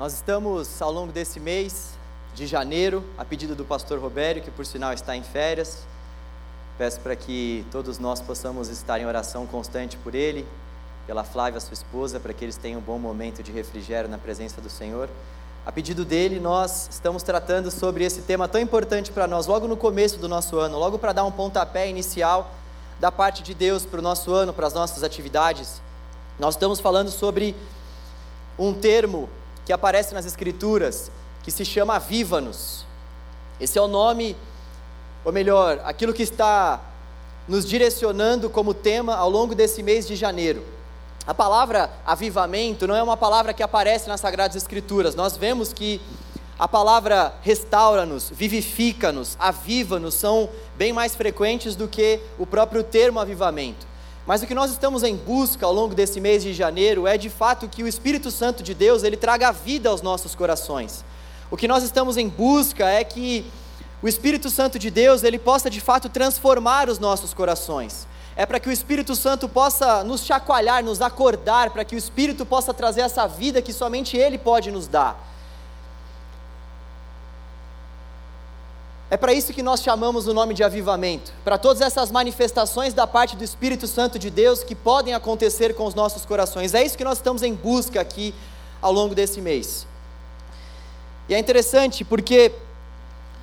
Nós estamos ao longo desse mês de janeiro, a pedido do pastor Robério, que por sinal está em férias. Peço para que todos nós possamos estar em oração constante por ele, pela Flávia, sua esposa, para que eles tenham um bom momento de refrigério na presença do Senhor. A pedido dele, nós estamos tratando sobre esse tema tão importante para nós, logo no começo do nosso ano, logo para dar um pontapé inicial da parte de Deus para o nosso ano, para as nossas atividades. Nós estamos falando sobre um termo que aparece nas Escrituras, que se chama Aviva-nos. Esse é o nome, ou melhor, aquilo que está nos direcionando como tema ao longo desse mês de janeiro. A palavra avivamento não é uma palavra que aparece nas Sagradas Escrituras. Nós vemos que a palavra restaura-nos, vivifica-nos, aviva-nos são bem mais frequentes do que o próprio termo avivamento. Mas o que nós estamos em busca ao longo desse mês de janeiro é de fato que o Espírito Santo de Deus ele traga vida aos nossos corações. O que nós estamos em busca é que o Espírito Santo de Deus ele possa de fato transformar os nossos corações é para que o Espírito Santo possa nos chacoalhar, nos acordar, para que o Espírito possa trazer essa vida que somente Ele pode nos dar. É para isso que nós chamamos o nome de avivamento, para todas essas manifestações da parte do Espírito Santo de Deus que podem acontecer com os nossos corações. É isso que nós estamos em busca aqui ao longo desse mês. E é interessante porque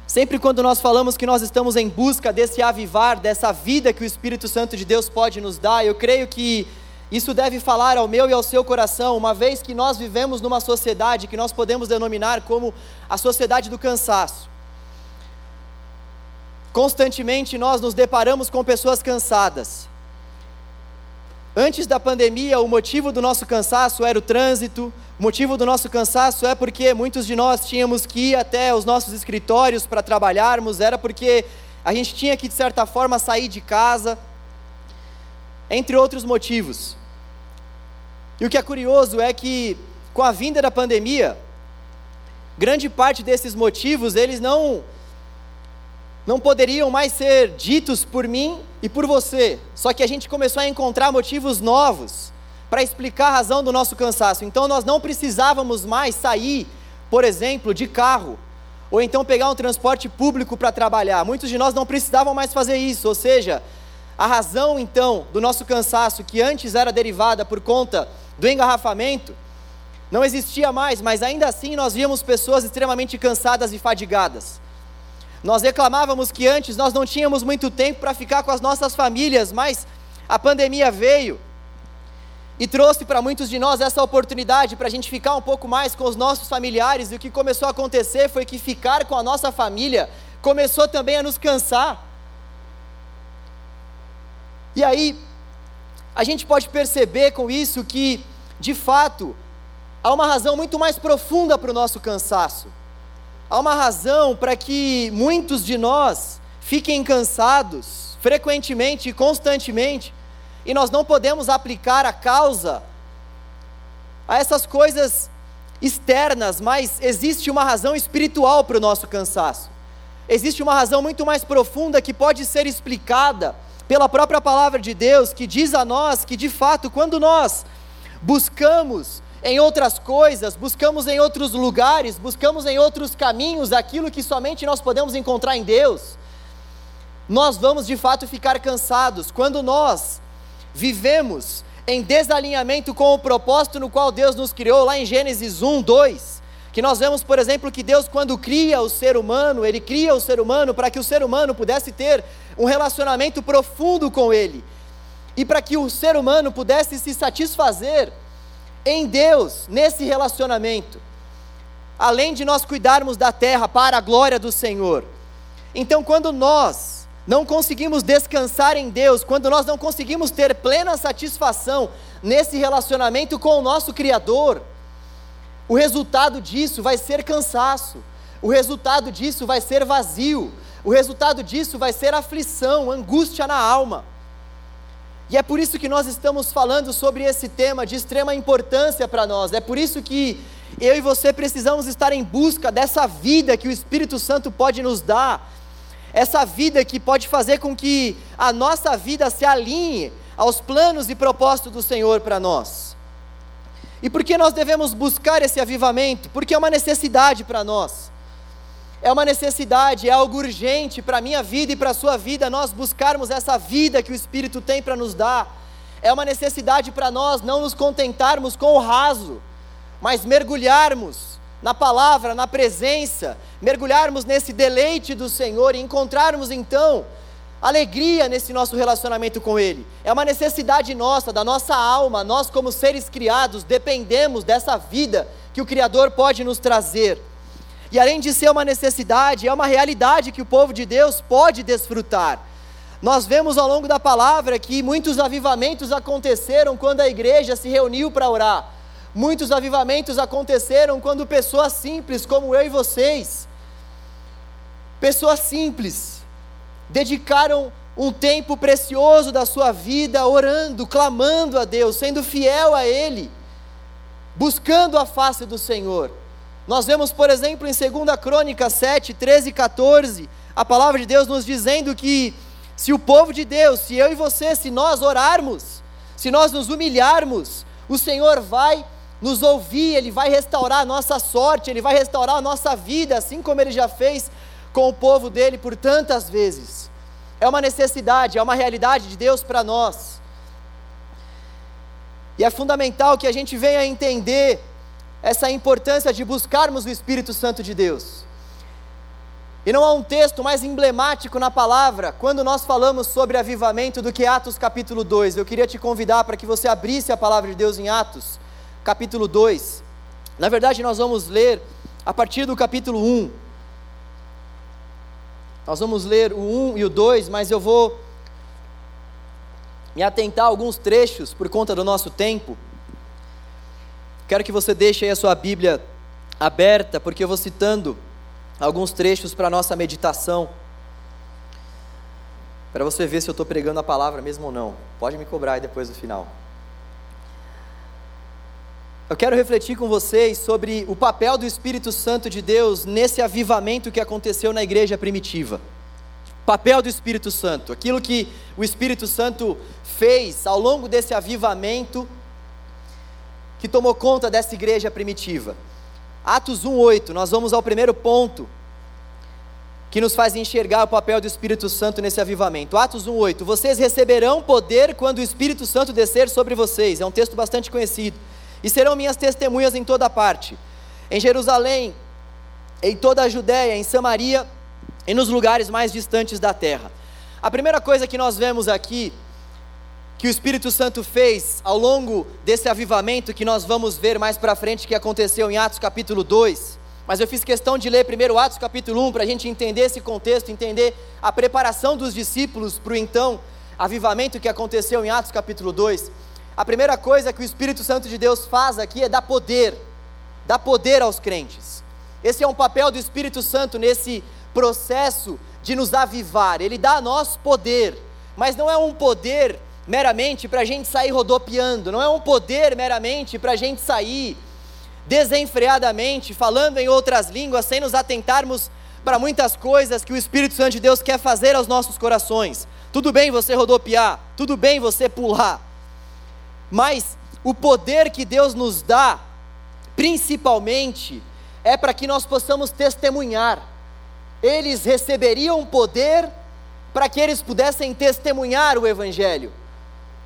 Sempre quando nós falamos que nós estamos em busca desse avivar, dessa vida que o Espírito Santo de Deus pode nos dar, eu creio que isso deve falar ao meu e ao seu coração, uma vez que nós vivemos numa sociedade que nós podemos denominar como a sociedade do cansaço. Constantemente nós nos deparamos com pessoas cansadas. Antes da pandemia, o motivo do nosso cansaço era o trânsito, o motivo do nosso cansaço é porque muitos de nós tínhamos que ir até os nossos escritórios para trabalharmos, era porque a gente tinha que, de certa forma, sair de casa, entre outros motivos. E o que é curioso é que, com a vinda da pandemia, grande parte desses motivos, eles não não poderiam mais ser ditos por mim e por você. Só que a gente começou a encontrar motivos novos para explicar a razão do nosso cansaço. Então nós não precisávamos mais sair, por exemplo, de carro, ou então pegar um transporte público para trabalhar. Muitos de nós não precisavam mais fazer isso, ou seja, a razão então do nosso cansaço, que antes era derivada por conta do engarrafamento, não existia mais, mas ainda assim nós víamos pessoas extremamente cansadas e fadigadas. Nós reclamávamos que antes nós não tínhamos muito tempo para ficar com as nossas famílias, mas a pandemia veio e trouxe para muitos de nós essa oportunidade para a gente ficar um pouco mais com os nossos familiares, e o que começou a acontecer foi que ficar com a nossa família começou também a nos cansar. E aí, a gente pode perceber com isso que, de fato, há uma razão muito mais profunda para o nosso cansaço. Há uma razão para que muitos de nós fiquem cansados frequentemente e constantemente, e nós não podemos aplicar a causa a essas coisas externas, mas existe uma razão espiritual para o nosso cansaço. Existe uma razão muito mais profunda que pode ser explicada pela própria palavra de Deus, que diz a nós que de fato, quando nós buscamos em outras coisas, buscamos em outros lugares, buscamos em outros caminhos aquilo que somente nós podemos encontrar em Deus, nós vamos de fato ficar cansados. Quando nós vivemos em desalinhamento com o propósito no qual Deus nos criou, lá em Gênesis 1, 2, que nós vemos, por exemplo, que Deus, quando cria o ser humano, Ele cria o ser humano para que o ser humano pudesse ter um relacionamento profundo com Ele, e para que o ser humano pudesse se satisfazer em Deus, nesse relacionamento, além de nós cuidarmos da terra para a glória do Senhor. Então, quando nós não conseguimos descansar em Deus, quando nós não conseguimos ter plena satisfação nesse relacionamento com o nosso Criador, o resultado disso vai ser cansaço, o resultado disso vai ser vazio, o resultado disso vai ser aflição, angústia na alma. E é por isso que nós estamos falando sobre esse tema de extrema importância para nós, é por isso que eu e você precisamos estar em busca dessa vida que o Espírito Santo pode nos dar essa vida que pode fazer com que a nossa vida se alinhe aos planos e propósitos do Senhor para nós. E por que nós devemos buscar esse avivamento? Porque é uma necessidade para nós. É uma necessidade, é algo urgente para a minha vida e para a sua vida, nós buscarmos essa vida que o Espírito tem para nos dar. É uma necessidade para nós não nos contentarmos com o raso, mas mergulharmos na palavra, na presença, mergulharmos nesse deleite do Senhor e encontrarmos então alegria nesse nosso relacionamento com Ele. É uma necessidade nossa, da nossa alma. Nós, como seres criados, dependemos dessa vida que o Criador pode nos trazer. E além de ser uma necessidade, é uma realidade que o povo de Deus pode desfrutar. Nós vemos ao longo da palavra que muitos avivamentos aconteceram quando a igreja se reuniu para orar. Muitos avivamentos aconteceram quando pessoas simples, como eu e vocês, pessoas simples, dedicaram um tempo precioso da sua vida orando, clamando a Deus, sendo fiel a Ele, buscando a face do Senhor. Nós vemos, por exemplo, em 2 Crônica 7, 13 e 14, a palavra de Deus nos dizendo que se o povo de Deus, se eu e você, se nós orarmos, se nós nos humilharmos, o Senhor vai nos ouvir, Ele vai restaurar a nossa sorte, Ele vai restaurar a nossa vida, assim como Ele já fez com o povo dele por tantas vezes. É uma necessidade, é uma realidade de Deus para nós. E é fundamental que a gente venha entender essa importância de buscarmos o Espírito Santo de Deus. E não há um texto mais emblemático na palavra quando nós falamos sobre avivamento do que Atos capítulo 2. Eu queria te convidar para que você abrisse a palavra de Deus em Atos capítulo 2. Na verdade, nós vamos ler a partir do capítulo 1. Nós vamos ler o 1 e o 2, mas eu vou me atentar a alguns trechos por conta do nosso tempo. Quero que você deixe aí a sua Bíblia aberta, porque eu vou citando alguns trechos para a nossa meditação. Para você ver se eu estou pregando a palavra mesmo ou não. Pode me cobrar aí depois do final. Eu quero refletir com vocês sobre o papel do Espírito Santo de Deus nesse avivamento que aconteceu na igreja primitiva. Papel do Espírito Santo, aquilo que o Espírito Santo fez ao longo desse avivamento que tomou conta dessa igreja primitiva. Atos 1:8, nós vamos ao primeiro ponto que nos faz enxergar o papel do Espírito Santo nesse avivamento. Atos 1:8. Vocês receberão poder quando o Espírito Santo descer sobre vocês. É um texto bastante conhecido e serão minhas testemunhas em toda parte, em Jerusalém, em toda a Judéia, em Samaria e nos lugares mais distantes da terra. A primeira coisa que nós vemos aqui, que o Espírito Santo fez ao longo desse avivamento que nós vamos ver mais para frente, que aconteceu em Atos capítulo 2, mas eu fiz questão de ler primeiro Atos capítulo 1 para a gente entender esse contexto, entender a preparação dos discípulos para o então avivamento que aconteceu em Atos capítulo 2. A primeira coisa que o Espírito Santo de Deus faz aqui é dar poder, dar poder aos crentes. Esse é um papel do Espírito Santo nesse processo de nos avivar. Ele dá a nós poder, mas não é um poder meramente para a gente sair rodopiando, não é um poder meramente para a gente sair desenfreadamente, falando em outras línguas, sem nos atentarmos para muitas coisas que o Espírito Santo de Deus quer fazer aos nossos corações. Tudo bem você rodopiar, tudo bem você pular, mas o poder que Deus nos dá, principalmente, é para que nós possamos testemunhar. Eles receberiam poder para que eles pudessem testemunhar o Evangelho,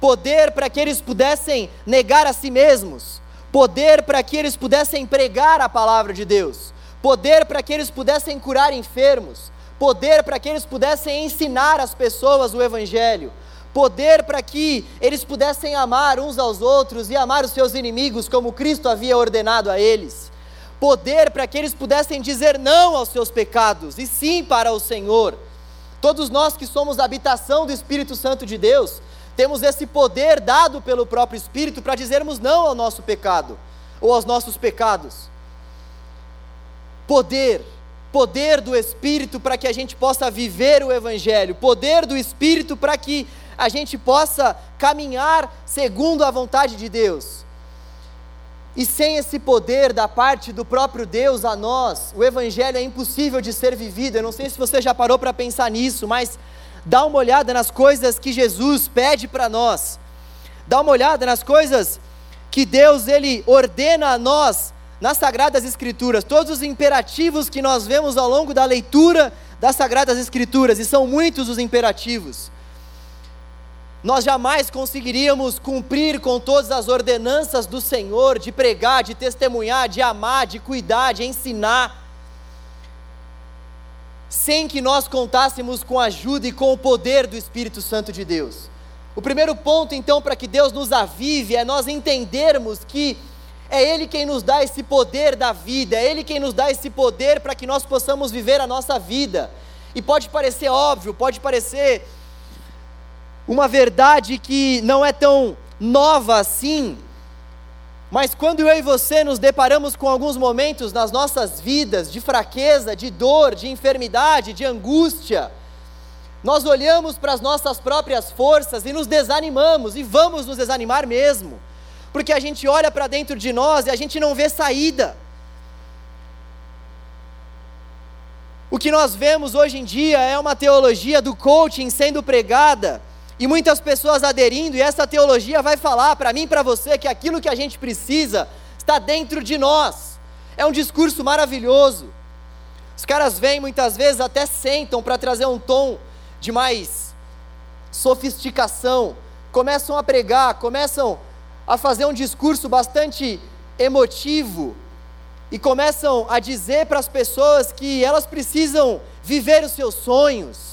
poder para que eles pudessem negar a si mesmos, poder para que eles pudessem pregar a palavra de Deus, poder para que eles pudessem curar enfermos, poder para que eles pudessem ensinar as pessoas o Evangelho, poder para que eles pudessem amar uns aos outros e amar os seus inimigos como Cristo havia ordenado a eles, poder para que eles pudessem dizer não aos seus pecados e sim para o Senhor. Todos nós que somos a habitação do Espírito Santo de Deus, temos esse poder dado pelo próprio Espírito para dizermos não ao nosso pecado ou aos nossos pecados. Poder, poder do Espírito para que a gente possa viver o Evangelho, poder do Espírito para que a gente possa caminhar segundo a vontade de Deus. E sem esse poder da parte do próprio Deus a nós, o Evangelho é impossível de ser vivido. Eu não sei se você já parou para pensar nisso, mas dá uma olhada nas coisas que Jesus pede para nós. Dá uma olhada nas coisas que Deus ele ordena a nós nas sagradas escrituras, todos os imperativos que nós vemos ao longo da leitura das sagradas escrituras, e são muitos os imperativos. Nós jamais conseguiríamos cumprir com todas as ordenanças do Senhor de pregar, de testemunhar, de amar, de cuidar, de ensinar, sem que nós contássemos com a ajuda e com o poder do Espírito Santo de Deus. O primeiro ponto, então, para que Deus nos avive é nós entendermos que é Ele quem nos dá esse poder da vida, é Ele quem nos dá esse poder para que nós possamos viver a nossa vida. E pode parecer óbvio, pode parecer uma verdade que não é tão nova assim, mas quando eu e você nos deparamos com alguns momentos nas nossas vidas de fraqueza, de dor, de enfermidade, de angústia, nós olhamos para as nossas próprias forças e nos desanimamos, e vamos nos desanimar mesmo, porque a gente olha para dentro de nós e a gente não vê saída. O que nós vemos hoje em dia é uma teologia do coaching sendo pregada e muitas pessoas aderindo, e essa teologia vai falar para mim e para você que aquilo que a gente precisa está dentro de nós. É um discurso maravilhoso. Os caras vêm muitas vezes até sentam para trazer um tom de mais sofisticação, começam a pregar, começam a fazer um discurso bastante emotivo e começam a dizer para as pessoas que elas precisam viver os seus sonhos,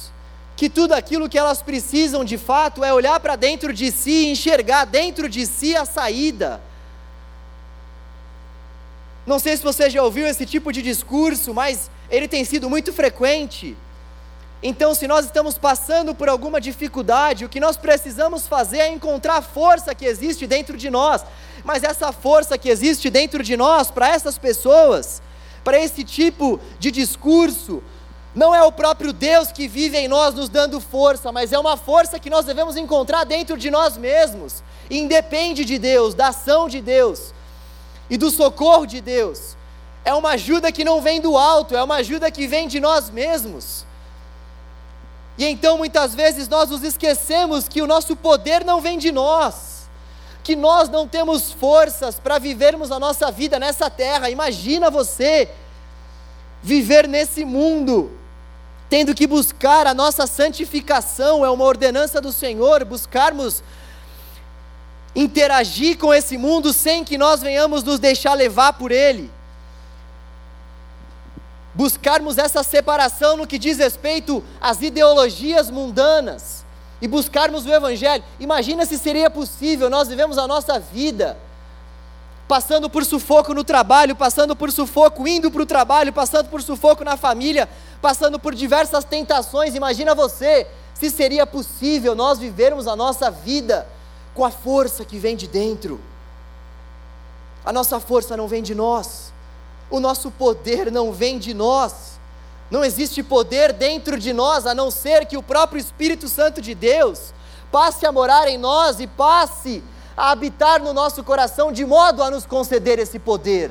que tudo aquilo que elas precisam de fato é olhar para dentro de si e enxergar dentro de si a saída. Não sei se você já ouviu esse tipo de discurso, mas ele tem sido muito frequente. Então, se nós estamos passando por alguma dificuldade, o que nós precisamos fazer é encontrar a força que existe dentro de nós. Mas essa força que existe dentro de nós, para essas pessoas, para esse tipo de discurso, não é o próprio Deus que vive em nós nos dando força, mas é uma força que nós devemos encontrar dentro de nós mesmos. Independe de Deus, da ação de Deus e do socorro de Deus. É uma ajuda que não vem do alto, é uma ajuda que vem de nós mesmos. E então muitas vezes nós nos esquecemos que o nosso poder não vem de nós, que nós não temos forças para vivermos a nossa vida nessa terra. Imagina você viver nesse mundo tendo que buscar a nossa santificação, é uma ordenança do Senhor, buscarmos interagir com esse mundo sem que nós venhamos nos deixar levar por ele. Buscarmos essa separação no que diz respeito às ideologias mundanas e buscarmos o Evangelho. Imagina se seria possível, nós vivemos a nossa vida passando por sufoco no trabalho, passando por sufoco indo para o trabalho, passando por sufoco na família, passando por diversas tentações. Imagina você se seria possível nós vivermos a nossa vida com a força que vem de dentro. A nossa força não vem de nós, o nosso poder não vem de nós. Não existe poder dentro de nós a não ser que o próprio Espírito Santo de Deus passe a morar em nós e passe a habitar no nosso coração, de modo a nos conceder esse poder.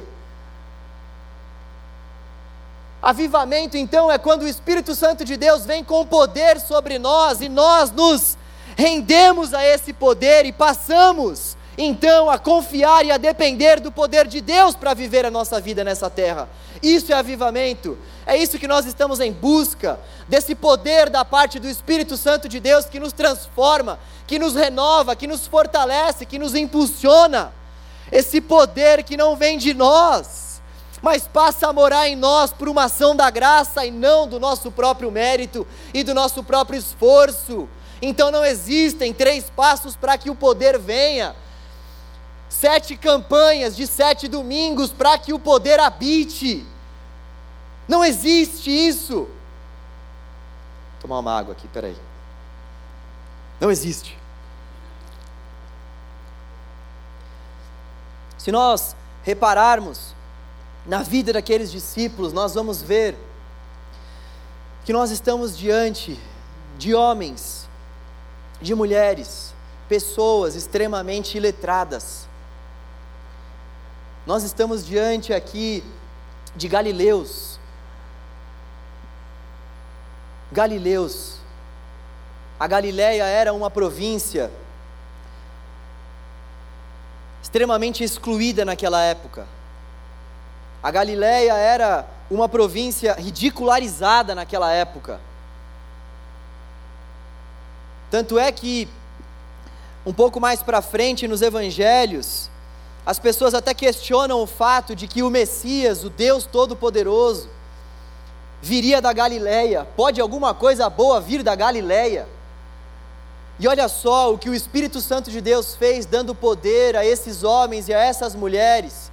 Avivamento, então, é quando o Espírito Santo de Deus vem com poder sobre nós e nós nos rendemos a esse poder e passamos, então, a confiar e a depender do poder de Deus para viver a nossa vida nessa terra. Isso é avivamento. É isso que nós estamos em busca, desse poder da parte do Espírito Santo de Deus que nos transforma, que nos renova, que nos fortalece, que nos impulsiona. Esse poder que não vem de nós, mas passa a morar em nós por uma ação da graça e não do nosso próprio mérito e do nosso próprio esforço. Então não existem três passos para que o poder venha, sete campanhas de sete domingos para que o poder habite. Não existe isso. Vou tomar uma água aqui, peraí. Não existe. Se nós repararmos na vida daqueles discípulos, nós vamos ver que nós estamos diante de homens, de mulheres, pessoas extremamente iletradas. Nós estamos diante aqui de galileus, Galileus. A Galiléia era uma província extremamente excluída naquela época. A Galiléia era uma província ridicularizada naquela época. Tanto é que, um pouco mais para frente nos evangelhos, as pessoas até questionam o fato de que o Messias, o Deus Todo-Poderoso, viria da Galiléia. Pode alguma coisa boa vir da Galiléia? E olha só o que o Espírito Santo de Deus fez, dando poder a esses homens e a essas mulheres,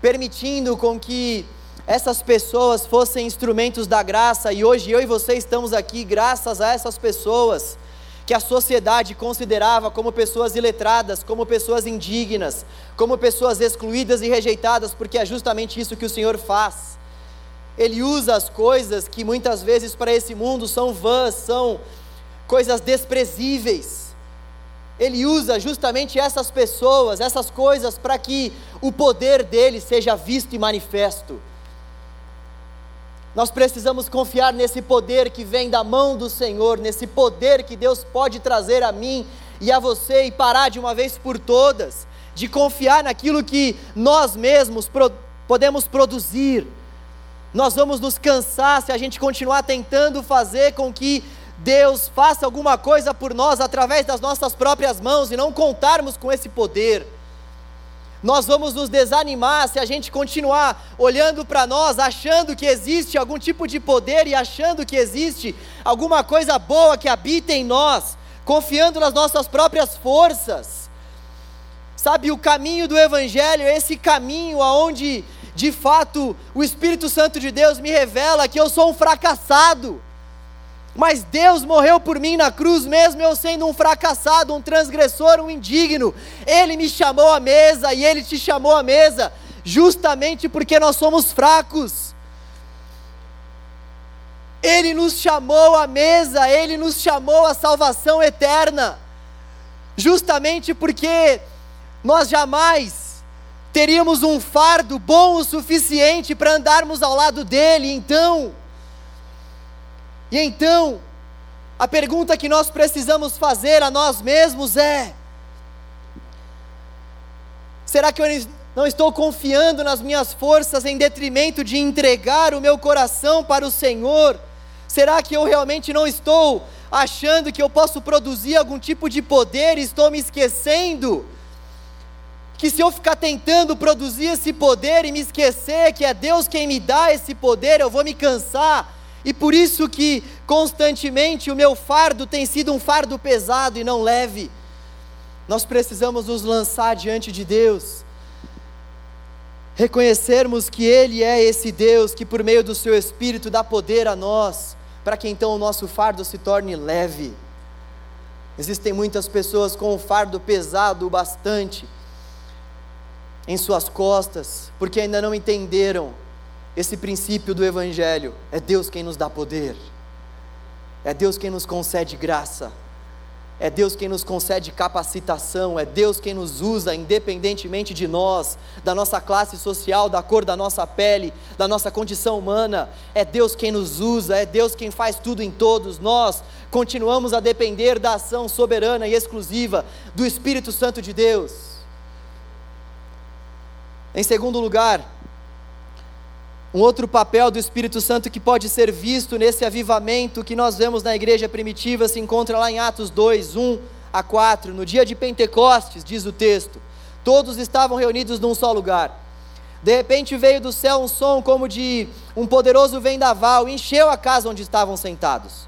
permitindo com que essas pessoas fossem instrumentos da graça, e hoje eu e você estamos aqui graças a essas pessoas que a sociedade considerava como pessoas iletradas, como pessoas indignas, como pessoas excluídas e rejeitadas, porque é justamente isso que o Senhor faz. Ele usa as coisas que muitas vezes para esse mundo são vãs, são coisas desprezíveis. Ele usa justamente essas pessoas, essas coisas, para que o poder dele seja visto e manifesto. Nós precisamos confiar nesse poder que vem da mão do Senhor, nesse poder que Deus pode trazer a mim e a você e parar de uma vez por todas de confiar naquilo que nós mesmos pro podemos produzir. Nós vamos nos cansar se a gente continuar tentando fazer com que Deus faça alguma coisa por nós através das nossas próprias mãos e não contarmos com esse poder. Nós vamos nos desanimar se a gente continuar olhando para nós, achando que existe algum tipo de poder e achando que existe alguma coisa boa que habita em nós, confiando nas nossas próprias forças. Sabe, o caminho do Evangelho é esse caminho aonde, de fato, o Espírito Santo de Deus me revela que eu sou um fracassado mas Deus morreu por mim na cruz, mesmo eu sendo um fracassado, um transgressor, um indigno. Ele me chamou à mesa e Ele te chamou à mesa, justamente porque nós somos fracos. Ele nos chamou à mesa, Ele nos chamou à salvação eterna, justamente porque nós jamais teríamos um fardo bom o suficiente para andarmos ao lado dele, então e então, a pergunta que nós precisamos fazer a nós mesmos é: será que eu não estou confiando nas minhas forças em detrimento de entregar o meu coração para o Senhor? Será que eu realmente não estou achando que eu posso produzir algum tipo de poder e estou me esquecendo? Que se eu ficar tentando produzir esse poder e me esquecer que é Deus quem me dá esse poder, eu vou me cansar e por isso que constantemente o meu fardo tem sido um fardo pesado e não leve. Nós precisamos nos lançar diante de Deus, reconhecermos que Ele é esse Deus que, por meio do Seu Espírito, dá poder a nós, para que então o nosso fardo se torne leve. Existem muitas pessoas com um fardo pesado bastante em suas costas, porque ainda não entenderam esse princípio do Evangelho. É Deus quem nos dá poder, é Deus quem nos concede graça, é Deus quem nos concede capacitação, é Deus quem nos usa, independentemente de nós, da nossa classe social, da cor da nossa pele, da nossa condição humana. É Deus quem nos usa, é Deus quem faz tudo em todos. Nós continuamos a depender da ação soberana e exclusiva do Espírito Santo de Deus. Em segundo lugar, um outro papel do Espírito Santo que pode ser visto nesse avivamento que nós vemos na igreja primitiva se encontra lá em Atos 2, 1 a 4. No dia de Pentecostes, diz o texto, todos estavam reunidos num só lugar. De repente veio do céu um som como de um poderoso vendaval e encheu a casa onde estavam sentados.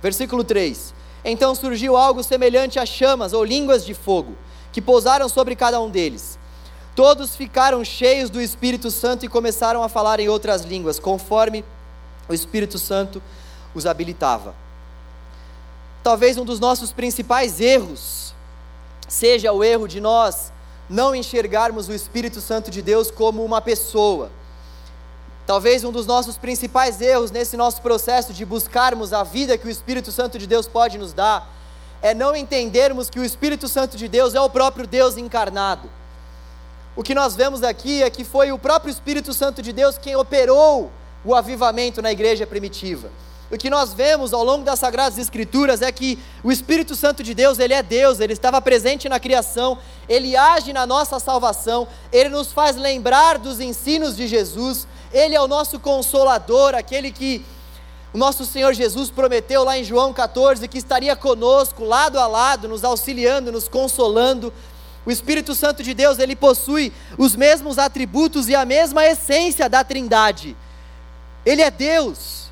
Versículo 3: Então surgiu algo semelhante a chamas ou línguas de fogo, que pousaram sobre cada um deles Todos ficaram cheios do Espírito Santo e começaram a falar em outras línguas, conforme o Espírito Santo os habilitava. Talvez um dos nossos principais erros seja o erro de nós não enxergarmos o Espírito Santo de Deus como uma pessoa. Talvez um dos nossos principais erros nesse nosso processo de buscarmos a vida que o Espírito Santo de Deus pode nos dar é não entendermos que o Espírito Santo de Deus é o próprio Deus encarnado o que nós vemos aqui é que foi o próprio Espírito Santo de Deus quem operou o avivamento na igreja primitiva. o que nós vemos ao longo das Sagradas Escrituras é que o Espírito Santo de Deus, ele é Deus, ele estava presente na criação, ele age na nossa salvação, ele nos faz lembrar dos ensinos de Jesus, ele é o nosso consolador, aquele que o nosso Senhor Jesus prometeu lá em João 14 que estaria conosco, lado a lado, nos auxiliando, nos consolando. O Espírito Santo de Deus, ele possui os mesmos atributos e a mesma essência da Trindade. Ele é Deus.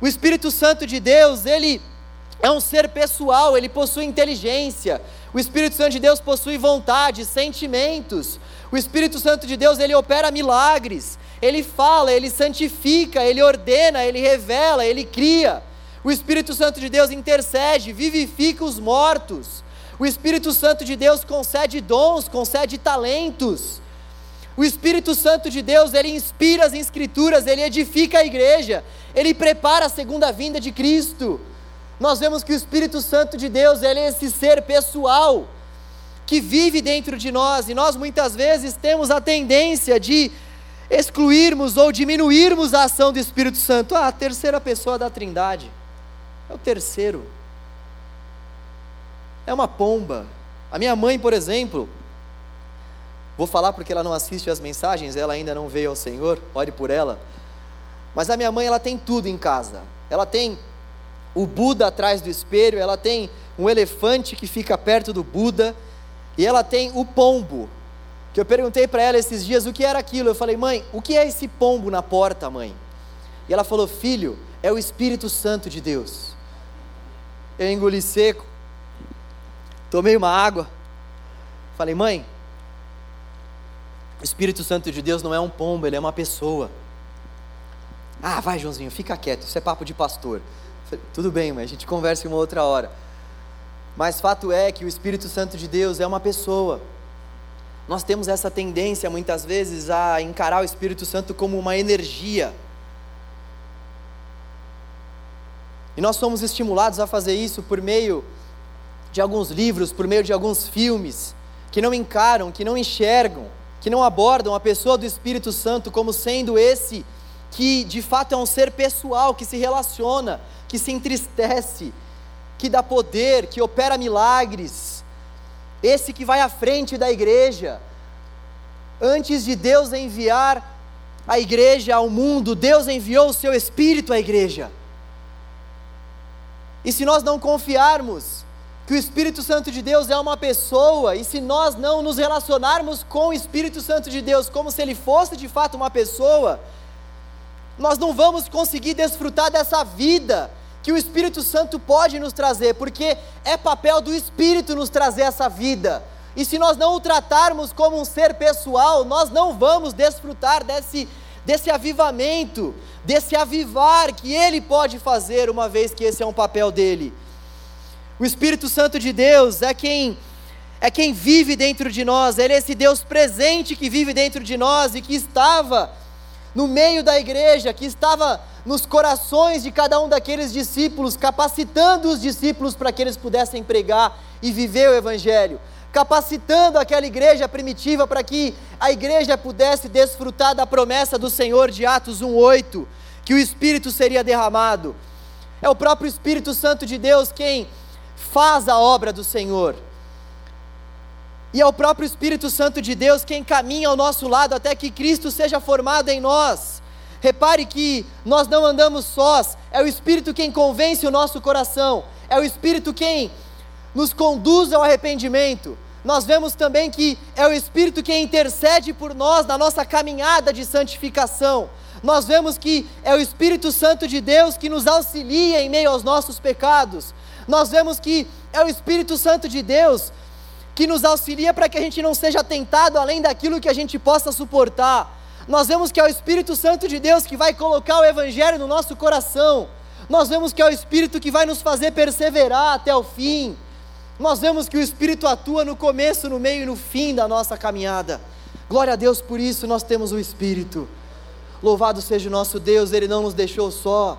O Espírito Santo de Deus, ele é um ser pessoal, ele possui inteligência. O Espírito Santo de Deus possui vontade, sentimentos. O Espírito Santo de Deus, ele opera milagres. Ele fala, ele santifica, ele ordena, ele revela, ele cria. O Espírito Santo de Deus intercede, vivifica os mortos. O Espírito Santo de Deus concede dons, concede talentos. O Espírito Santo de Deus, ele inspira as Escrituras, ele edifica a igreja, ele prepara a segunda vinda de Cristo. Nós vemos que o Espírito Santo de Deus, ele é esse ser pessoal que vive dentro de nós, e nós muitas vezes temos a tendência de excluirmos ou diminuirmos a ação do Espírito Santo. Ah, a terceira pessoa da Trindade é o terceiro, é uma pomba. A minha mãe, por exemplo, Vou falar porque ela não assiste as mensagens, ela ainda não veio ao Senhor, ore por ela. Mas a minha mãe, ela tem tudo em casa. Ela tem o Buda atrás do espelho, ela tem um elefante que fica perto do Buda, e ela tem o pombo. Que eu perguntei para ela esses dias o que era aquilo. Eu falei, mãe, o que é esse pombo na porta, mãe? E ela falou, filho, é o Espírito Santo de Deus. Eu engoli seco, tomei uma água, falei, mãe, o Espírito Santo de Deus não é um pombo, ele é uma pessoa. Ah, vai, Joãozinho, fica quieto, isso é papo de pastor. Falei, Tudo bem, mas a gente conversa em uma outra hora. Mas fato é que o Espírito Santo de Deus é uma pessoa. Nós temos essa tendência muitas vezes a encarar o Espírito Santo como uma energia. E nós somos estimulados a fazer isso por meio de alguns livros, por meio de alguns filmes, que não encaram, que não enxergam que não abordam a pessoa do Espírito Santo como sendo esse que de fato é um ser pessoal, que se relaciona, que se entristece, que dá poder, que opera milagres, esse que vai à frente da igreja. Antes de Deus enviar a igreja ao mundo, Deus enviou o seu Espírito à igreja. E se nós não confiarmos que o Espírito Santo de Deus é uma pessoa, e se nós não nos relacionarmos com o Espírito Santo de Deus como se ele fosse de fato uma pessoa, nós não vamos conseguir desfrutar dessa vida que o Espírito Santo pode nos trazer, porque é papel do Espírito nos trazer essa vida. E se nós não o tratarmos como um ser pessoal, nós não vamos desfrutar desse, desse avivamento, desse avivar que ele pode fazer, uma vez que esse é um papel dele. O Espírito Santo de Deus é quem é quem vive dentro de nós, ele é esse Deus presente que vive dentro de nós e que estava no meio da igreja, que estava nos corações de cada um daqueles discípulos, capacitando os discípulos para que eles pudessem pregar e viver o Evangelho, capacitando aquela igreja primitiva para que a igreja pudesse desfrutar da promessa do Senhor de Atos 1,8, que o Espírito seria derramado. É o próprio Espírito Santo de Deus quem faz a obra do Senhor. E é o próprio Espírito Santo de Deus quem caminha ao nosso lado até que Cristo seja formado em nós. Repare que nós não andamos sós, é o Espírito quem convence o nosso coração, é o Espírito quem nos conduz ao arrependimento. Nós vemos também que é o Espírito quem intercede por nós na nossa caminhada de santificação. Nós vemos que é o Espírito Santo de Deus que nos auxilia em meio aos nossos pecados nós vemos que é o Espírito Santo de Deus que nos auxilia para que a gente não seja tentado além daquilo que a gente possa suportar. Nós vemos que é o Espírito Santo de Deus que vai colocar o Evangelho no nosso coração. Nós vemos que é o Espírito que vai nos fazer perseverar até o fim. Nós vemos que o Espírito atua no começo, no meio e no fim da nossa caminhada. Glória a Deus por isso, nós temos o Espírito. Louvado seja o nosso Deus, Ele não nos deixou só.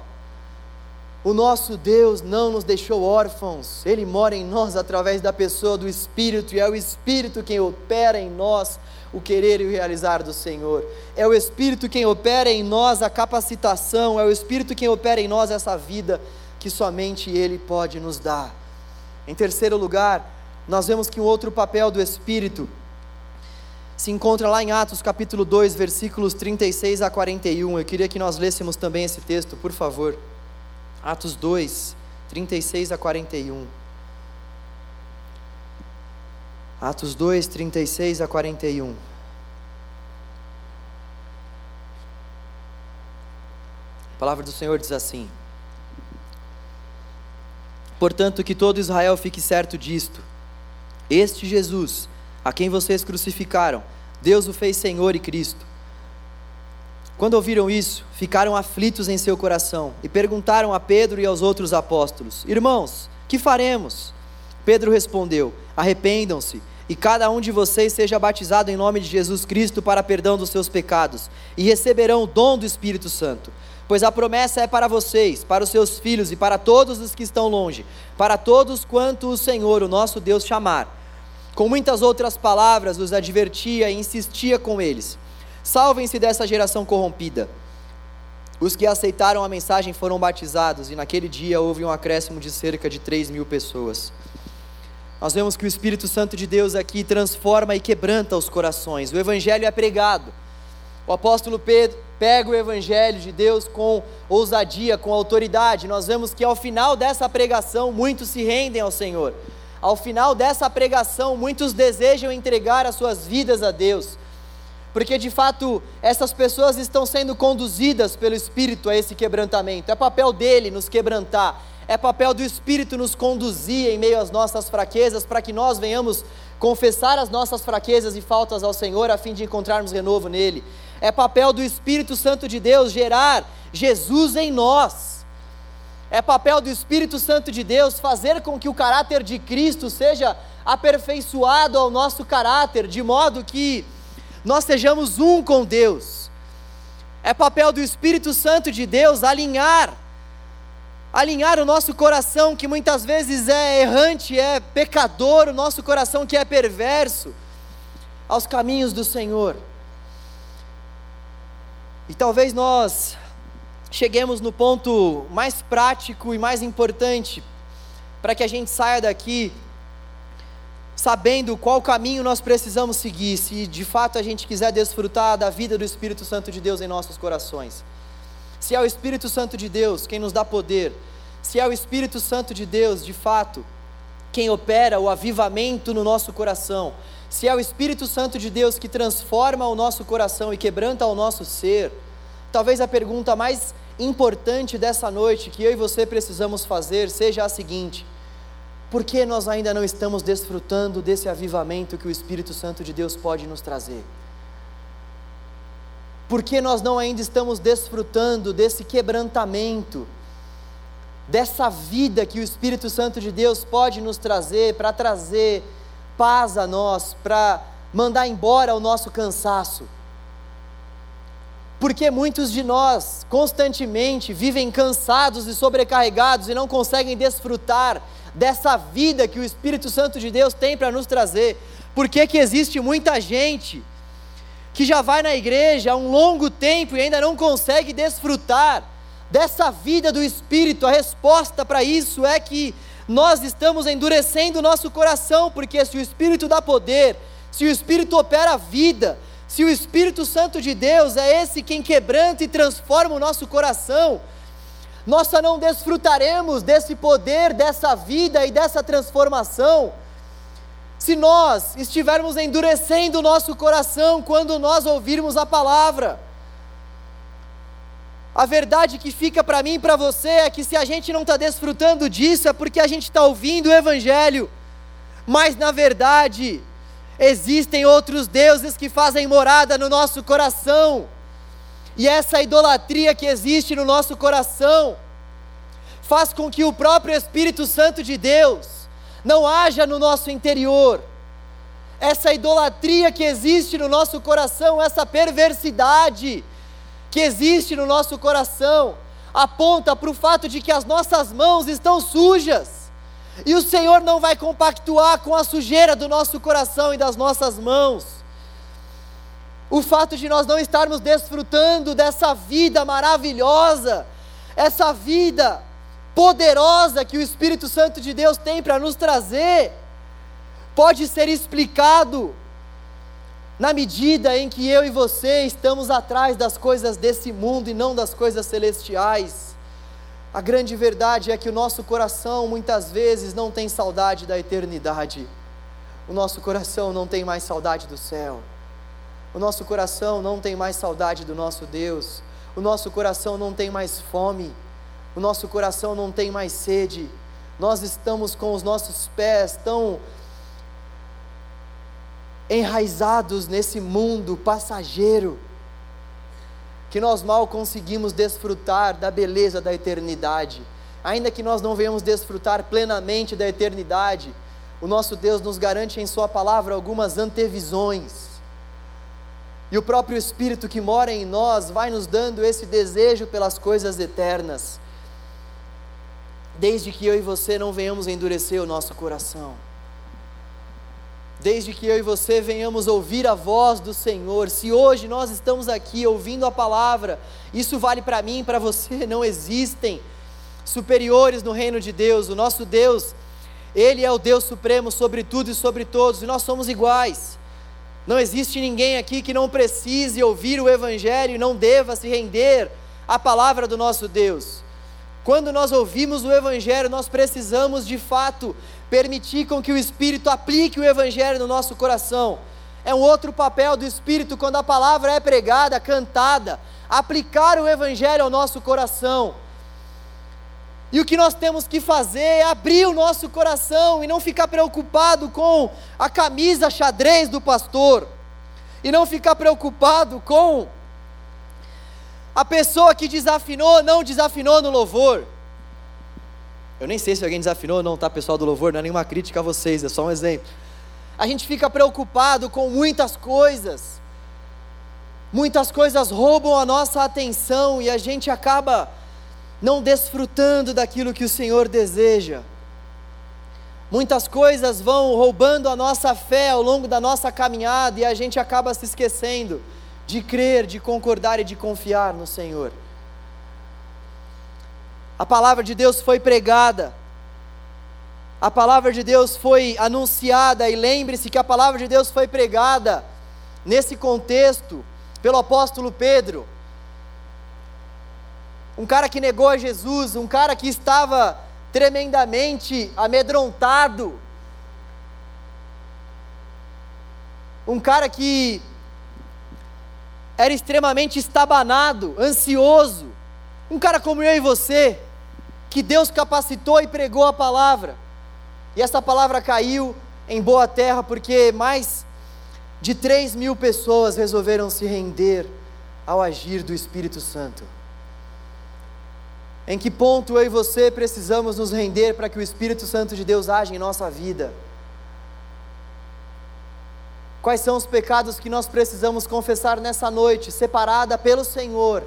O nosso Deus não nos deixou órfãos, Ele mora em nós através da pessoa do Espírito, e é o Espírito quem opera em nós o querer e o realizar do Senhor. É o Espírito quem opera em nós a capacitação, é o Espírito quem opera em nós essa vida que somente Ele pode nos dar. Em terceiro lugar, nós vemos que um outro papel do Espírito se encontra lá em Atos capítulo 2, versículos 36 a 41. Eu queria que nós lêssemos também esse texto, por favor. Atos 2, 36 a 41. Atos 2, 36 a 41. A palavra do Senhor diz assim: Portanto, que todo Israel fique certo disto: Este Jesus, a quem vocês crucificaram, Deus o fez Senhor e Cristo. Quando ouviram isso, ficaram aflitos em seu coração e perguntaram a Pedro e aos outros apóstolos: Irmãos, que faremos? Pedro respondeu: Arrependam-se e cada um de vocês seja batizado em nome de Jesus Cristo para perdão dos seus pecados, e receberão o dom do Espírito Santo. Pois a promessa é para vocês, para os seus filhos e para todos os que estão longe, para todos quanto o Senhor, o nosso Deus, chamar. Com muitas outras palavras, os advertia e insistia com eles Salvem-se dessa geração corrompida. Os que aceitaram a mensagem foram batizados, e naquele dia houve um acréscimo de cerca de 3 mil pessoas. Nós vemos que o Espírito Santo de Deus aqui transforma e quebranta os corações. O Evangelho é pregado. O apóstolo Pedro pega o Evangelho de Deus com ousadia, com autoridade. Nós vemos que ao final dessa pregação, muitos se rendem ao Senhor. Ao final dessa pregação, muitos desejam entregar as suas vidas a Deus porque de fato essas pessoas estão sendo conduzidas pelo Espírito a esse quebrantamento. É papel dele nos quebrantar, é papel do Espírito nos conduzir em meio às nossas fraquezas, para que nós venhamos confessar as nossas fraquezas e faltas ao Senhor, a fim de encontrarmos renovo nele. É papel do Espírito Santo de Deus gerar Jesus em nós. É papel do Espírito Santo de Deus fazer com que o caráter de Cristo seja aperfeiçoado ao nosso caráter, de modo que nós sejamos um com Deus. É papel do Espírito Santo de Deus alinhar, alinhar o nosso coração que muitas vezes é errante, é pecador, o nosso coração que é perverso, aos caminhos do Senhor. E talvez nós cheguemos no ponto mais prático e mais importante para que a gente saia daqui sabendo qual caminho nós precisamos seguir, se de fato a gente quiser desfrutar da vida do Espírito Santo de Deus em nossos corações. Se é o Espírito Santo de Deus quem nos dá poder, se é o Espírito Santo de Deus, de fato, quem opera o avivamento no nosso coração, se é o Espírito Santo de Deus que transforma o nosso coração e quebranta o nosso ser, talvez a pergunta mais importante dessa noite que eu e você precisamos fazer seja a seguinte: por que nós ainda não estamos desfrutando desse avivamento que o Espírito Santo de Deus pode nos trazer? Por que nós não ainda estamos desfrutando desse quebrantamento, dessa vida que o Espírito Santo de Deus pode nos trazer, para trazer paz a nós, para mandar embora o nosso cansaço? Porque muitos de nós constantemente vivem cansados e sobrecarregados e não conseguem desfrutar dessa vida que o Espírito Santo de Deus tem para nos trazer. Por que, que existe muita gente que já vai na igreja há um longo tempo e ainda não consegue desfrutar dessa vida do Espírito? A resposta para isso é que nós estamos endurecendo o nosso coração, porque se o Espírito dá poder, se o Espírito opera a vida, se o Espírito Santo de Deus é esse quem quebranta e transforma o nosso coração, nós só não desfrutaremos desse poder, dessa vida e dessa transformação, se nós estivermos endurecendo o nosso coração quando nós ouvirmos a palavra. A verdade que fica para mim e para você é que se a gente não está desfrutando disso é porque a gente está ouvindo o Evangelho, mas na verdade, existem outros deuses que fazem morada no nosso coração. E essa idolatria que existe no nosso coração faz com que o próprio Espírito Santo de Deus não haja no nosso interior. Essa idolatria que existe no nosso coração, essa perversidade que existe no nosso coração, aponta para o fato de que as nossas mãos estão sujas. E o Senhor não vai compactuar com a sujeira do nosso coração e das nossas mãos. O fato de nós não estarmos desfrutando dessa vida maravilhosa, essa vida poderosa que o Espírito Santo de Deus tem para nos trazer, pode ser explicado na medida em que eu e você estamos atrás das coisas desse mundo e não das coisas celestiais. A grande verdade é que o nosso coração muitas vezes não tem saudade da eternidade. O nosso coração não tem mais saudade do céu. O nosso coração não tem mais saudade do nosso Deus. O nosso coração não tem mais fome. O nosso coração não tem mais sede. Nós estamos com os nossos pés tão enraizados nesse mundo passageiro, que nós mal conseguimos desfrutar da beleza da eternidade. Ainda que nós não venhamos desfrutar plenamente da eternidade, o nosso Deus nos garante em Sua palavra algumas antevisões. E o próprio Espírito que mora em nós vai nos dando esse desejo pelas coisas eternas, desde que eu e você não venhamos endurecer o nosso coração desde que eu e você venhamos ouvir a voz do Senhor. Se hoje nós estamos aqui ouvindo a palavra, isso vale para mim e para você. Não existem superiores no reino de Deus. O nosso Deus, Ele é o Deus supremo sobre tudo e sobre todos, e nós somos iguais. Não existe ninguém aqui que não precise ouvir o Evangelho e não deva se render à palavra do nosso Deus. Quando nós ouvimos o Evangelho, nós precisamos de fato permitir com que o Espírito aplique o Evangelho no nosso coração. É um outro papel do Espírito quando a palavra é pregada, cantada, aplicar o Evangelho ao nosso coração. E o que nós temos que fazer é abrir o nosso coração e não ficar preocupado com a camisa xadrez do pastor, e não ficar preocupado com a pessoa que desafinou, não desafinou no louvor. Eu nem sei se alguém desafinou ou não, tá, pessoal do louvor? Não é nenhuma crítica a vocês, é só um exemplo. A gente fica preocupado com muitas coisas, muitas coisas roubam a nossa atenção e a gente acaba não desfrutando daquilo que o Senhor deseja. Muitas coisas vão roubando a nossa fé ao longo da nossa caminhada e a gente acaba se esquecendo de crer, de concordar e de confiar no Senhor a palavra de Deus foi pregada, a palavra de Deus foi anunciada, e lembre-se que a palavra de Deus foi pregada nesse contexto pelo apóstolo Pedro. Um cara que negou a Jesus, um cara que estava tremendamente amedrontado, um cara que era extremamente estabanado, ansioso, um cara como eu e você, que Deus capacitou e pregou a palavra. E essa palavra caiu em boa terra, porque mais de 3 mil pessoas resolveram se render ao agir do Espírito Santo. Em que ponto eu e você precisamos nos render para que o Espírito Santo de Deus age em nossa vida? Quais são os pecados que nós precisamos confessar nessa noite, separada pelo Senhor,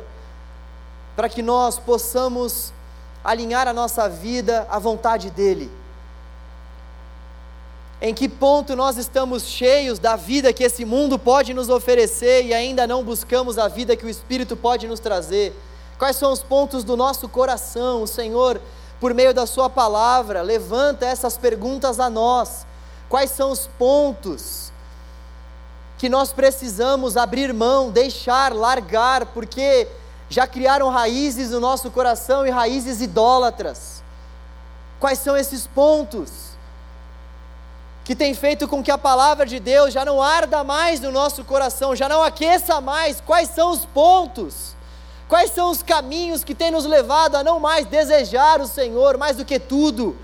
para que nós possamos alinhar a nossa vida à vontade dEle? Em que ponto nós estamos cheios da vida que esse mundo pode nos oferecer e ainda não buscamos a vida que o Espírito pode nos trazer? Quais são os pontos do nosso coração? O Senhor, por meio da Sua palavra, levanta essas perguntas a nós. Quais são os pontos que nós precisamos abrir mão, deixar, largar, porque já criaram raízes no nosso coração e raízes idólatras. Quais são esses pontos que tem feito com que a palavra de Deus já não arda mais no nosso coração, já não aqueça mais? Quais são os pontos? Quais são os caminhos que têm nos levado a não mais desejar o Senhor mais do que tudo?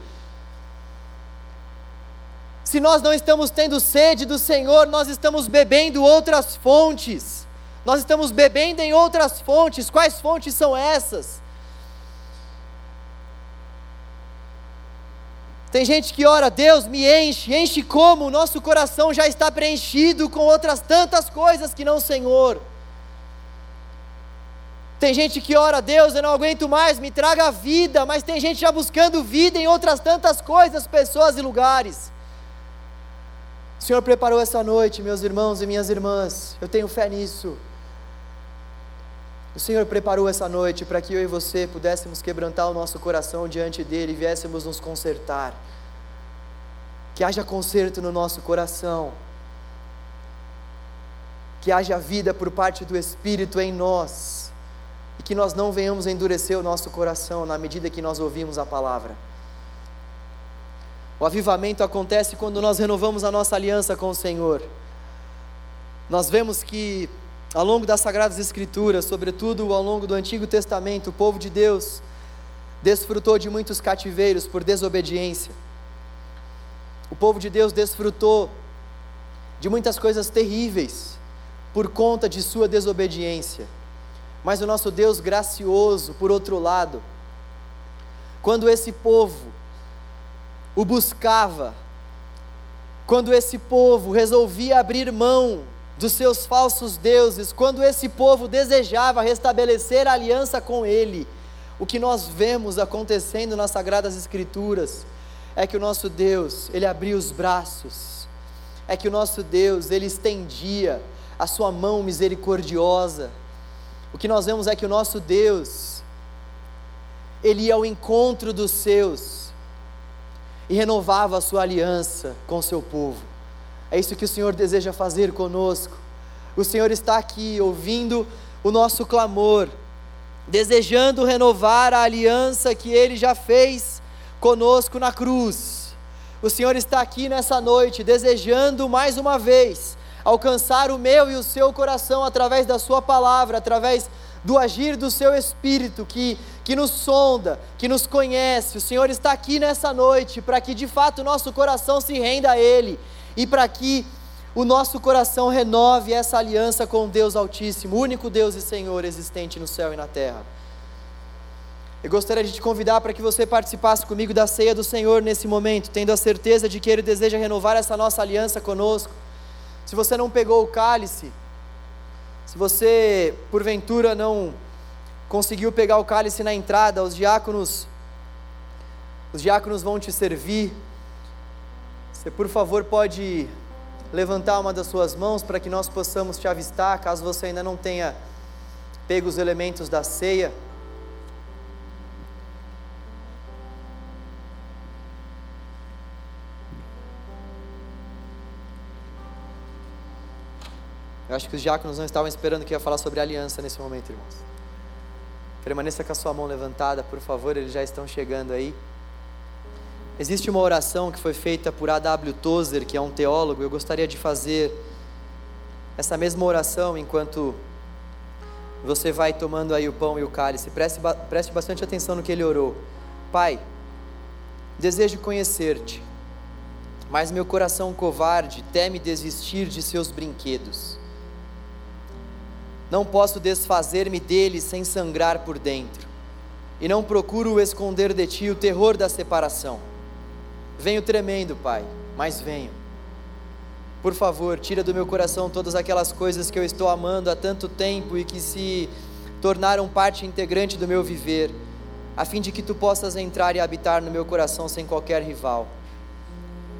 Se nós não estamos tendo sede do Senhor, nós estamos bebendo outras fontes. Nós estamos bebendo em outras fontes. Quais fontes são essas? Tem gente que ora, Deus me enche, enche como? O nosso coração já está preenchido com outras tantas coisas que não o Senhor. Tem gente que ora Deus, eu não aguento mais, me traga vida, mas tem gente já buscando vida em outras tantas coisas, pessoas e lugares. O Senhor preparou essa noite, meus irmãos e minhas irmãs, eu tenho fé nisso. O Senhor preparou essa noite para que eu e você pudéssemos quebrantar o nosso coração diante dEle e viéssemos nos consertar. Que haja conserto no nosso coração. Que haja vida por parte do Espírito em nós. Que nós não venhamos endurecer o nosso coração na medida que nós ouvimos a palavra. O avivamento acontece quando nós renovamos a nossa aliança com o Senhor. Nós vemos que ao longo das Sagradas Escrituras, sobretudo ao longo do Antigo Testamento, o povo de Deus desfrutou de muitos cativeiros por desobediência. O povo de Deus desfrutou de muitas coisas terríveis por conta de sua desobediência. Mas o nosso Deus gracioso, por outro lado, quando esse povo o buscava, quando esse povo resolvia abrir mão dos seus falsos deuses, quando esse povo desejava restabelecer a aliança com ele, o que nós vemos acontecendo nas Sagradas Escrituras é que o nosso Deus, ele abriu os braços, é que o nosso Deus, ele estendia a sua mão misericordiosa. O que nós vemos é que o nosso Deus, ele ia ao encontro dos seus e renovava a sua aliança com o seu povo. É isso que o Senhor deseja fazer conosco. O Senhor está aqui ouvindo o nosso clamor, desejando renovar a aliança que Ele já fez conosco na cruz. O Senhor está aqui nessa noite, desejando mais uma vez alcançar o meu e o seu coração através da Sua palavra, através do agir do Seu Espírito que, que nos sonda, que nos conhece. O Senhor está aqui nessa noite para que de fato o nosso coração se renda a Ele e para que o nosso coração renove essa aliança com Deus Altíssimo, único Deus e Senhor existente no céu e na terra. Eu gostaria de te convidar para que você participasse comigo da ceia do Senhor nesse momento, tendo a certeza de que Ele deseja renovar essa nossa aliança conosco. Se você não pegou o cálice, se você porventura não conseguiu pegar o cálice na entrada, os diáconos os diáconos vão te servir. Você, por favor, pode levantar uma das suas mãos para que nós possamos te avistar, caso você ainda não tenha pego os elementos da ceia. Eu acho que os diáconos não estavam esperando que ia falar sobre aliança nesse momento, irmãos. Permaneça com a sua mão levantada, por favor, eles já estão chegando aí. Existe uma oração que foi feita por A.W. Tozer, que é um teólogo. Eu gostaria de fazer essa mesma oração enquanto você vai tomando aí o pão e o cálice. Preste, preste bastante atenção no que ele orou. Pai, desejo conhecer-te, mas meu coração covarde teme desistir de seus brinquedos. Não posso desfazer-me deles sem sangrar por dentro, e não procuro esconder de ti o terror da separação Venho tremendo, Pai, mas venho. Por favor, tira do meu coração todas aquelas coisas que eu estou amando há tanto tempo e que se tornaram parte integrante do meu viver, a fim de que tu possas entrar e habitar no meu coração sem qualquer rival.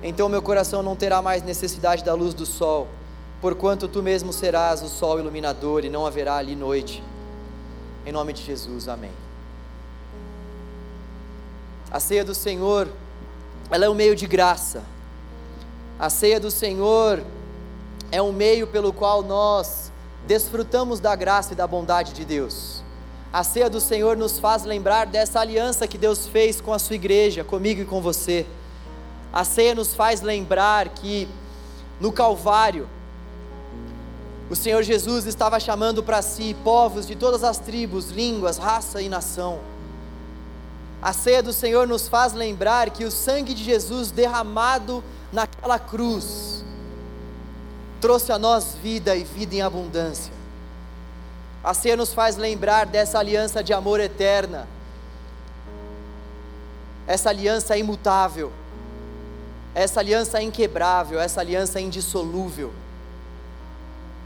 Então meu coração não terá mais necessidade da luz do sol, porquanto tu mesmo serás o sol iluminador e não haverá ali noite. Em nome de Jesus, amém. A ceia do Senhor ela é um meio de graça. A ceia do Senhor é um meio pelo qual nós desfrutamos da graça e da bondade de Deus. A ceia do Senhor nos faz lembrar dessa aliança que Deus fez com a sua igreja, comigo e com você. A ceia nos faz lembrar que no Calvário, o Senhor Jesus estava chamando para si povos de todas as tribos, línguas, raça e nação. A ceia do Senhor nos faz lembrar que o sangue de Jesus derramado naquela cruz trouxe a nós vida e vida em abundância. A ceia nos faz lembrar dessa aliança de amor eterna, essa aliança imutável, essa aliança inquebrável, essa aliança indissolúvel.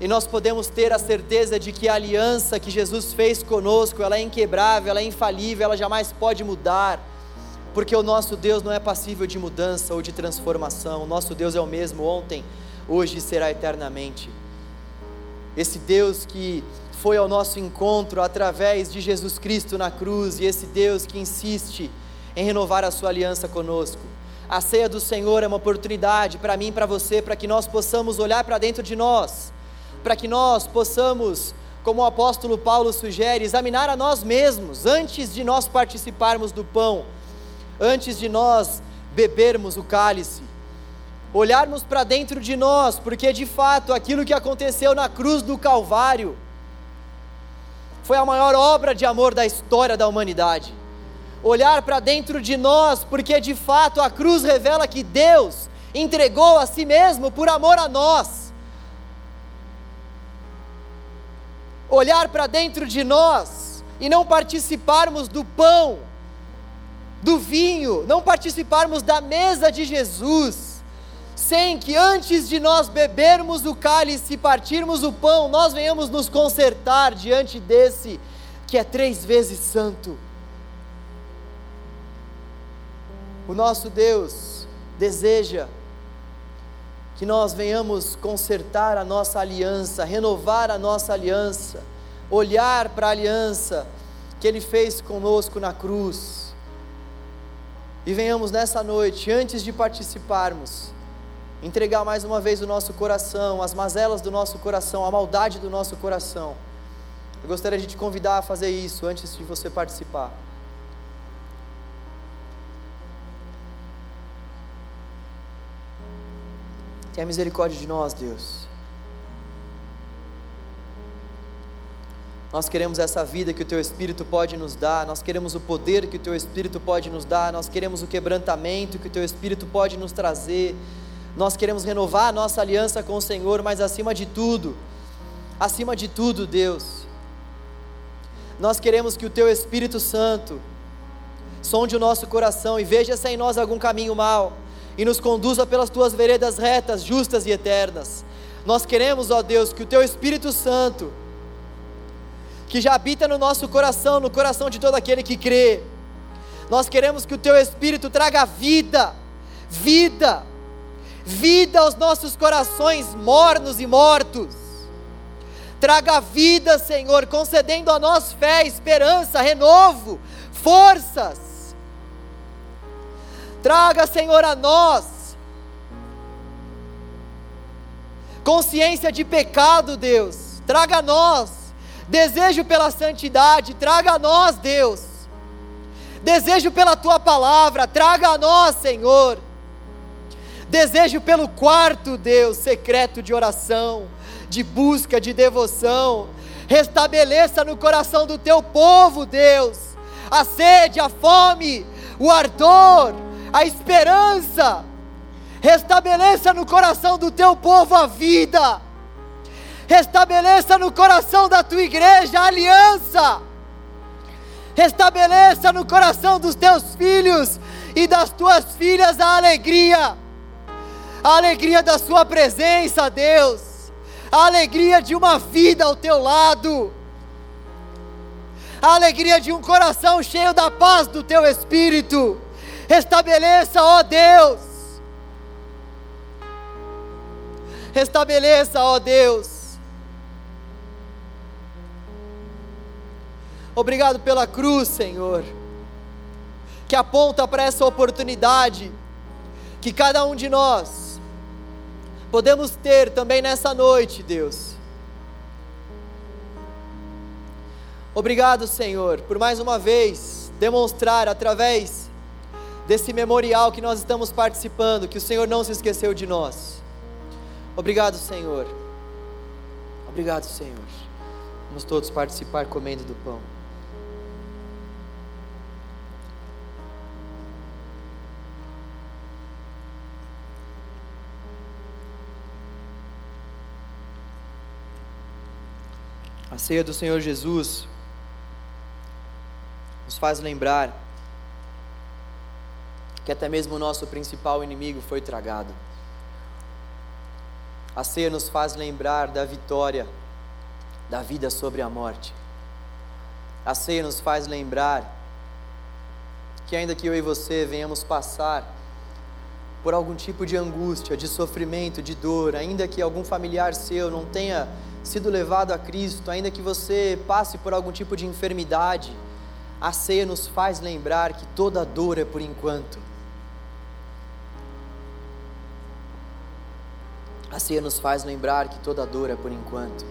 E nós podemos ter a certeza de que a aliança que Jesus fez conosco, ela é inquebrável, ela é infalível, ela jamais pode mudar, porque o nosso Deus não é passível de mudança ou de transformação. O nosso Deus é o mesmo ontem, hoje e será eternamente. Esse Deus que foi ao nosso encontro através de Jesus Cristo na cruz e esse Deus que insiste em renovar a sua aliança conosco. A ceia do Senhor é uma oportunidade para mim e para você, para que nós possamos olhar para dentro de nós para que nós possamos, como o apóstolo Paulo sugere, examinar a nós mesmos antes de nós participarmos do pão, antes de nós bebermos o cálice. Olharmos para dentro de nós, porque de fato aquilo que aconteceu na cruz do Calvário foi a maior obra de amor da história da humanidade. Olhar para dentro de nós, porque de fato a cruz revela que Deus entregou a si mesmo por amor a nós olhar para dentro de nós e não participarmos do pão, do vinho, não participarmos da mesa de Jesus, sem que antes de nós bebermos o cálice e partirmos o pão, nós venhamos nos consertar diante desse que é três vezes santo. O nosso Deus deseja que nós venhamos consertar a nossa aliança, renovar a nossa aliança, olhar para a aliança que Ele fez conosco na cruz. E venhamos nessa noite, antes de participarmos, entregar mais uma vez o nosso coração, as mazelas do nosso coração, a maldade do nosso coração. Eu gostaria de te convidar a fazer isso antes de você participar. Tenha misericórdia de nós, Deus. Nós queremos essa vida que o Teu Espírito pode nos dar, nós queremos o poder que o Teu Espírito pode nos dar, nós queremos o quebrantamento que o Teu Espírito pode nos trazer, nós queremos renovar a nossa aliança com o Senhor, mas acima de tudo, acima de tudo, Deus, nós queremos que o Teu Espírito Santo sonde o nosso coração e veja se em nós algum caminho mal e nos conduza pelas tuas veredas retas, justas e eternas. Nós queremos, ó Deus, que o teu Espírito Santo, que já habita no nosso coração, no coração de todo aquele que crê, nós queremos que o teu Espírito traga vida, vida, vida aos nossos corações mornos e mortos. Traga vida, Senhor, concedendo a nós fé, esperança, renovo, forças Traga, Senhor, a nós consciência de pecado, Deus. Traga a nós desejo pela santidade. Traga a nós, Deus. Desejo pela tua palavra. Traga a nós, Senhor. Desejo pelo quarto, Deus, secreto de oração, de busca, de devoção. Restabeleça no coração do teu povo, Deus, a sede, a fome, o ardor a esperança. Restabeleça no coração do teu povo a vida. Restabeleça no coração da tua igreja a aliança. Restabeleça no coração dos teus filhos e das tuas filhas a alegria. A alegria da sua presença, Deus. A alegria de uma vida ao teu lado. A alegria de um coração cheio da paz do teu espírito Restabeleça, ó Deus. Restabeleça, ó Deus. Obrigado pela cruz, Senhor, que aponta para essa oportunidade que cada um de nós podemos ter também nessa noite, Deus. Obrigado, Senhor, por mais uma vez demonstrar através desse memorial que nós estamos participando, que o Senhor não se esqueceu de nós. Obrigado, Senhor. Obrigado, Senhor. Vamos todos participar comendo do pão. A ceia do Senhor Jesus nos faz lembrar que até mesmo o nosso principal inimigo foi tragado. A ceia nos faz lembrar da vitória da vida sobre a morte. A ceia nos faz lembrar que, ainda que eu e você venhamos passar por algum tipo de angústia, de sofrimento, de dor, ainda que algum familiar seu não tenha sido levado a Cristo, ainda que você passe por algum tipo de enfermidade, a ceia nos faz lembrar que toda dor é por enquanto. A ceia nos faz lembrar que toda dor é por enquanto.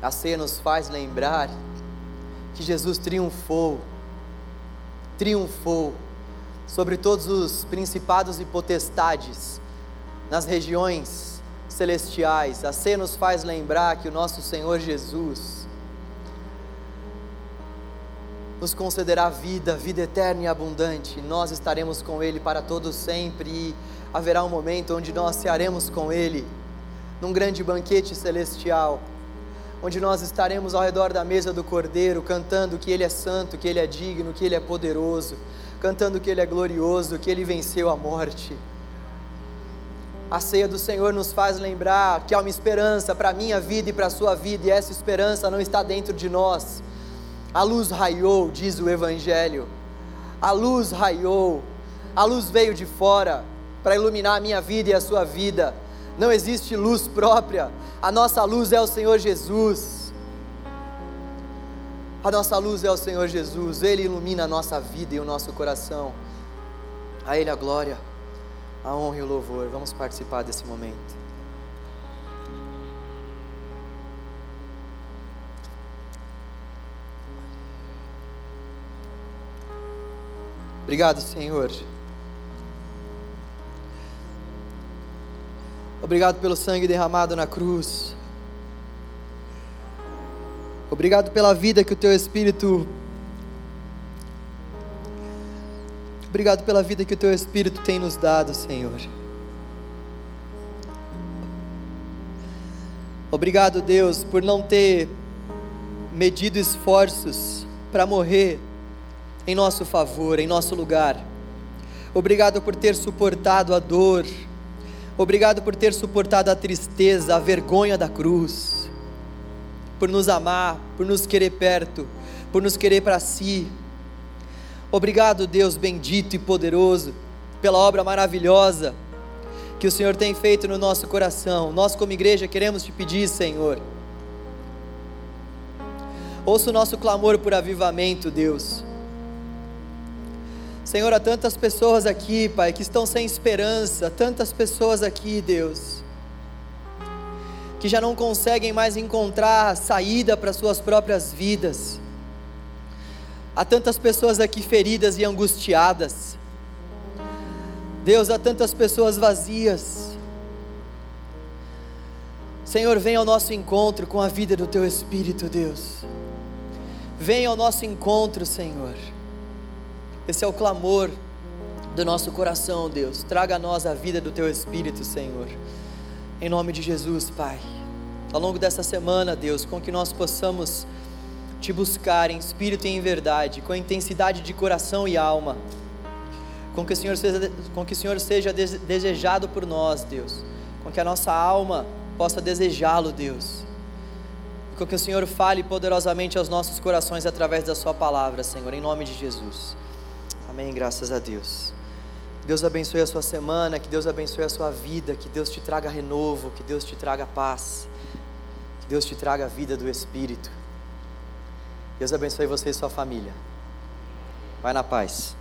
A ceia nos faz lembrar que Jesus triunfou, triunfou sobre todos os principados e potestades nas regiões celestiais. A ceia nos faz lembrar que o nosso Senhor Jesus nos concederá vida, vida eterna e abundante. Nós estaremos com Ele para todos sempre e haverá um momento onde nós cearemos com Ele num grande banquete celestial, onde nós estaremos ao redor da mesa do Cordeiro, cantando que Ele é santo, que Ele é digno, que Ele é poderoso, cantando que Ele é glorioso, que Ele venceu a morte. A ceia do Senhor nos faz lembrar que há uma esperança para a minha vida e para a sua vida, e essa esperança não está dentro de nós. A luz raiou, diz o Evangelho. A luz raiou, a luz veio de fora para iluminar a minha vida e a sua vida. Não existe luz própria, a nossa luz é o Senhor Jesus. A nossa luz é o Senhor Jesus, Ele ilumina a nossa vida e o nosso coração. A Ele a glória, a honra e o louvor. Vamos participar desse momento. Obrigado, Senhor. Obrigado pelo sangue derramado na cruz. Obrigado pela vida que o teu Espírito. Obrigado pela vida que o teu Espírito tem nos dado, Senhor. Obrigado, Deus, por não ter medido esforços para morrer em nosso favor, em nosso lugar. Obrigado por ter suportado a dor. Obrigado por ter suportado a tristeza, a vergonha da cruz por nos amar, por nos querer perto, por nos querer para si. Obrigado, Deus bendito e poderoso, pela obra maravilhosa que o Senhor tem feito no nosso coração. Nós, como igreja, queremos te pedir, Senhor. Ouça o nosso clamor por avivamento, Deus. Senhor, há tantas pessoas aqui, Pai, que estão sem esperança, tantas pessoas aqui, Deus que já não conseguem mais encontrar saída para suas próprias vidas. Há tantas pessoas aqui feridas e angustiadas. Deus, há tantas pessoas vazias. Senhor, vem ao nosso encontro com a vida do Teu Espírito, Deus. Vem ao nosso encontro, Senhor. Esse é o clamor do nosso coração, Deus. Traga a nós a vida do Teu Espírito, Senhor. Em nome de Jesus, Pai. Ao longo dessa semana, Deus, com que nós possamos te buscar em espírito e em verdade, com intensidade de coração e alma. Com que o Senhor seja, com que o Senhor seja desejado por nós, Deus. Com que a nossa alma possa desejá-lo, Deus. Com que o Senhor fale poderosamente aos nossos corações através da Sua palavra, Senhor, em nome de Jesus. Amém. Graças a Deus. Deus abençoe a sua semana, que Deus abençoe a sua vida, que Deus te traga renovo, que Deus te traga paz, que Deus te traga a vida do Espírito. Deus abençoe você e sua família. Vai na paz.